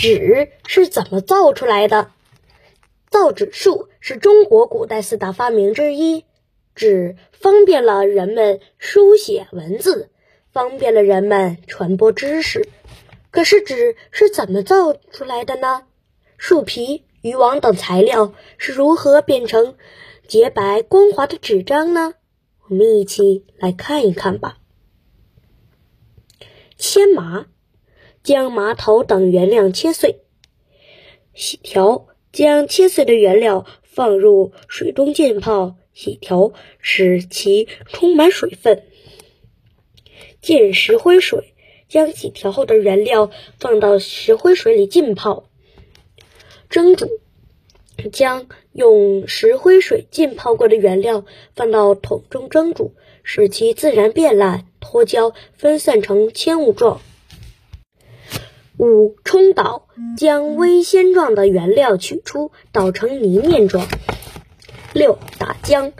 纸是怎么造出来的？造纸术是中国古代四大发明之一。纸方便了人们书写文字，方便了人们传播知识。可是纸是怎么造出来的呢？树皮、渔网等材料是如何变成洁白光滑的纸张呢？我们一起来看一看吧。切麻，将麻头等原料切碎，洗条，将切碎的原料放入水中浸泡。洗条，使其充满水分。浸石灰水，将洗条后的原料放到石灰水里浸泡。蒸煮，将用石灰水浸泡过的原料放到桶中蒸煮，使其自然变烂、脱胶、分散成纤雾状。五冲捣，将微纤状的原料取出，捣成泥面状。六打浆，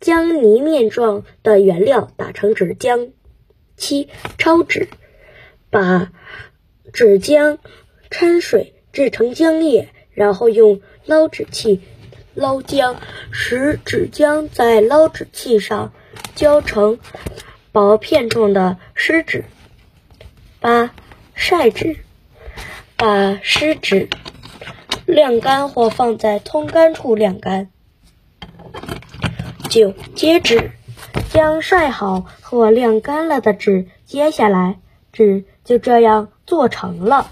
将泥面状的原料打成纸浆。七抄纸，把纸浆掺水制成浆液，然后用捞纸器捞浆，使纸浆在捞纸器上浇成薄片状的湿纸。八晒纸，把湿纸晾干或放在通干处晾干。九接纸，将晒好或晾干了的纸接下来，纸就这样做成了。